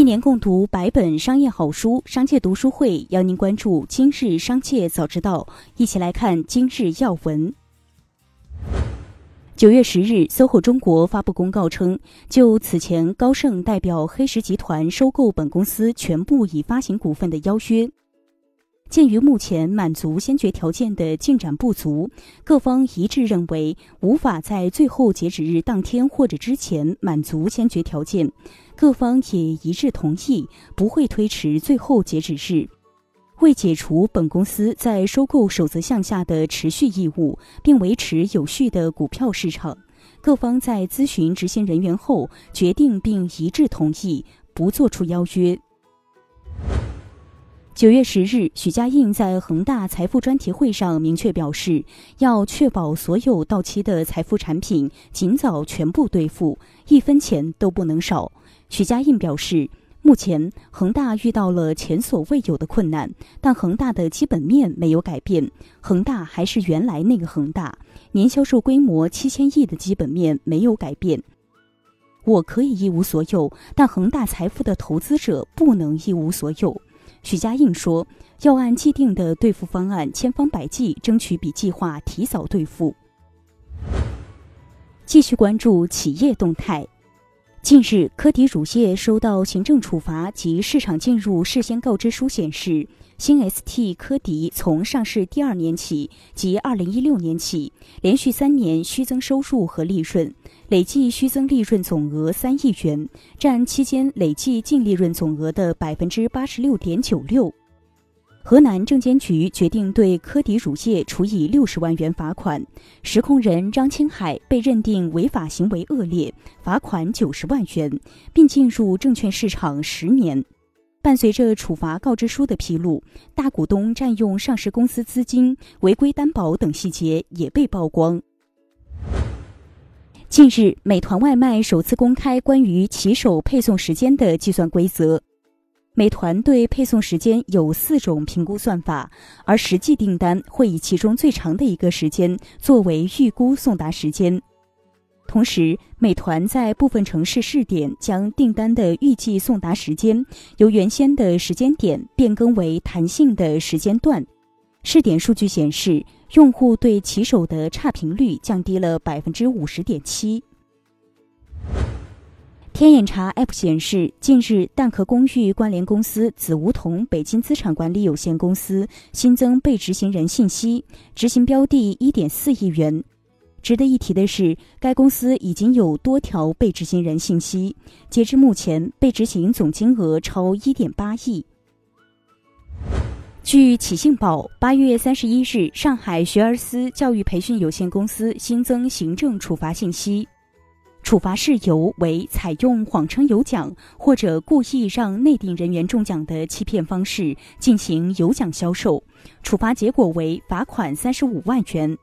一年共读百本商业好书，商界读书会邀您关注今日商界早知道，一起来看今日要闻。九月十日，SOHO 中国发布公告称，就此前高盛代表黑石集团收购本公司全部已发行股份的邀约。鉴于目前满足先决条件的进展不足，各方一致认为无法在最后截止日当天或者之前满足先决条件。各方也一致同意不会推迟最后截止日。为解除本公司在收购守则项下的持续义务，并维持有序的股票市场，各方在咨询执行人员后决定并一致同意不作出邀约。九月十日，许家印在恒大财富专题会上明确表示，要确保所有到期的财富产品尽早全部兑付，一分钱都不能少。许家印表示，目前恒大遇到了前所未有的困难，但恒大的基本面没有改变，恒大还是原来那个恒大，年销售规模七千亿的基本面没有改变。我可以一无所有，但恒大财富的投资者不能一无所有。许家印说：“要按既定的兑付方案，千方百计争取比计划提早兑付。”继续关注企业动态。近日，科迪乳业收到行政处罚及市场进入事先告知书，显示新 ST 科迪从上市第二年起即二零一六年起，连续三年虚增收入和利润，累计虚增利润总额三亿元，占期间累计净利润总额的百分之八十六点九六。河南证监局决定对科迪乳业处以六十万元罚款，实控人张青海被认定违法行为恶劣，罚款九十万元，并进入证券市场十年。伴随着处罚告知书的披露，大股东占用上市公司资金、违规担保等细节也被曝光。近日，美团外卖首次公开关于骑手配送时间的计算规则。美团对配送时间有四种评估算法，而实际订单会以其中最长的一个时间作为预估送达时间。同时，美团在部分城市试点，将订单的预计送达时间由原先的时间点变更为弹性的时间段。试点数据显示，用户对骑手的差评率降低了百分之五十点七。天眼查 App 显示，近日蛋壳公寓关联公司紫梧桐北京资产管理有限公司新增被执行人信息，执行标的一点四亿元。值得一提的是，该公司已经有多条被执行人信息，截至目前，被执行总金额超一点八亿。据启信报，八月三十一日，上海学而思教育培训有限公司新增行政处罚信息。处罚事由为采用谎称有奖或者故意让内定人员中奖的欺骗方式进行有奖销售，处罚结果为罚款三十五万元。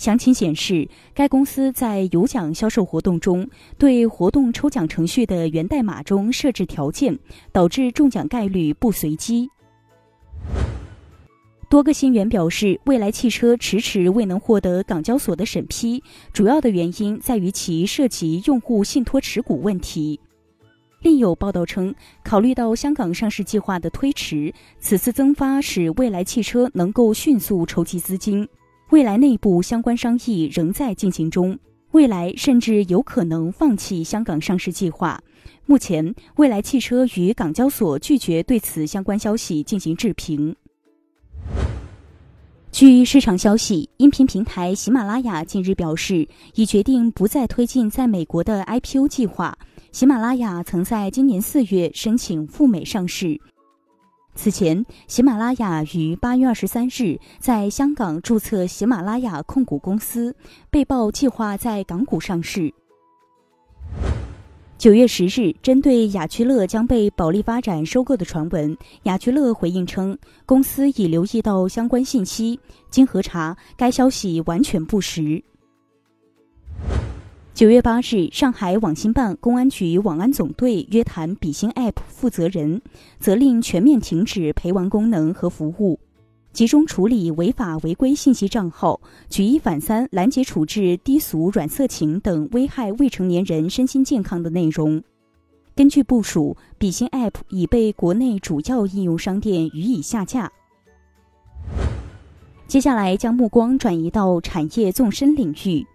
详情显示，该公司在有奖销售活动中对活动抽奖程序的源代码中设置条件，导致中奖概率不随机。多个信源表示，蔚来汽车迟迟未能获得港交所的审批，主要的原因在于其涉及用户信托持股问题。另有报道称，考虑到香港上市计划的推迟，此次增发使蔚来汽车能够迅速筹集资金。未来内部相关商议仍在进行中，未来甚至有可能放弃香港上市计划。目前，蔚来汽车与港交所拒绝对此相关消息进行置评。据市场消息，音频平台喜马拉雅近日表示，已决定不再推进在美国的 IPO 计划。喜马拉雅曾在今年四月申请赴美上市。此前，喜马拉雅于八月二十三日在香港注册喜马拉雅控股公司，被曝计划在港股上市。九月十日，针对雅居乐将被保利发展收购的传闻，雅居乐回应称，公司已留意到相关信息，经核查，该消息完全不实。九月八日，上海网信办公安局网安总队约谈比心 App 负责人，责令全面停止陪玩功能和服务。集中处理违法违规信息账号，举一反三拦截处置低俗、软色情等危害未成年人身心健康的内容。根据部署，比心 App 已被国内主要应用商店予以下架。接下来将目光转移到产业纵深领域。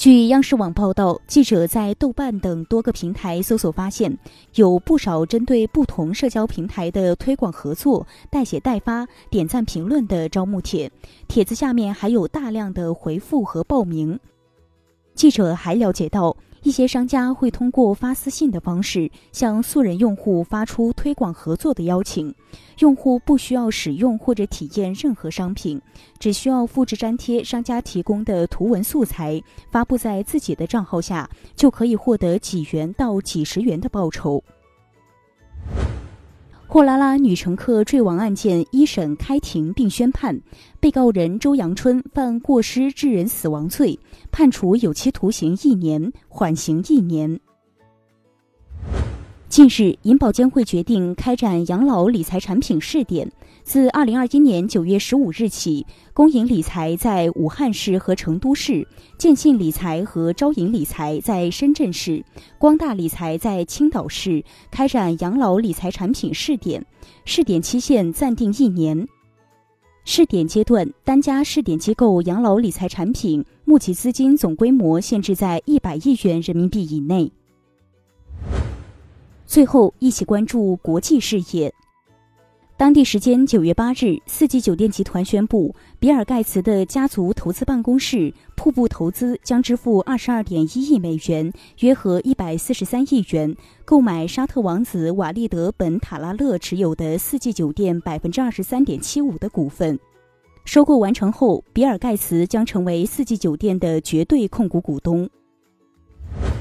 据央视网报道，记者在豆瓣等多个平台搜索发现，有不少针对不同社交平台的推广合作、代写代发、点赞评论的招募帖，帖子下面还有大量的回复和报名。记者还了解到。一些商家会通过发私信的方式向素人用户发出推广合作的邀请，用户不需要使用或者体验任何商品，只需要复制粘贴商家提供的图文素材，发布在自己的账号下，就可以获得几元到几十元的报酬。货拉拉女乘客坠亡案件一审开庭并宣判，被告人周阳春犯过失致人死亡罪，判处有期徒刑一年，缓刑一年。近日，银保监会决定开展养老理财产品试点。自二零二一年九月十五日起，工银理财在武汉市和成都市，建信理财和招银理财在深圳市，光大理财在青岛市开展养老理财产品试点。试点期限暂定一年。试点阶段，单家试点机构养老理财产品募集资金总规模限制在一百亿元人民币以内。最后，一起关注国际事业。当地时间九月八日，四季酒店集团宣布，比尔·盖茨的家族投资办公室瀑布投资将支付二十二点一亿美元（约合一百四十三亿元）购买沙特王子瓦利德·本·塔拉勒持有的四季酒店百分之二十三点七五的股份。收购完成后，比尔·盖茨将成为四季酒店的绝对控股股东。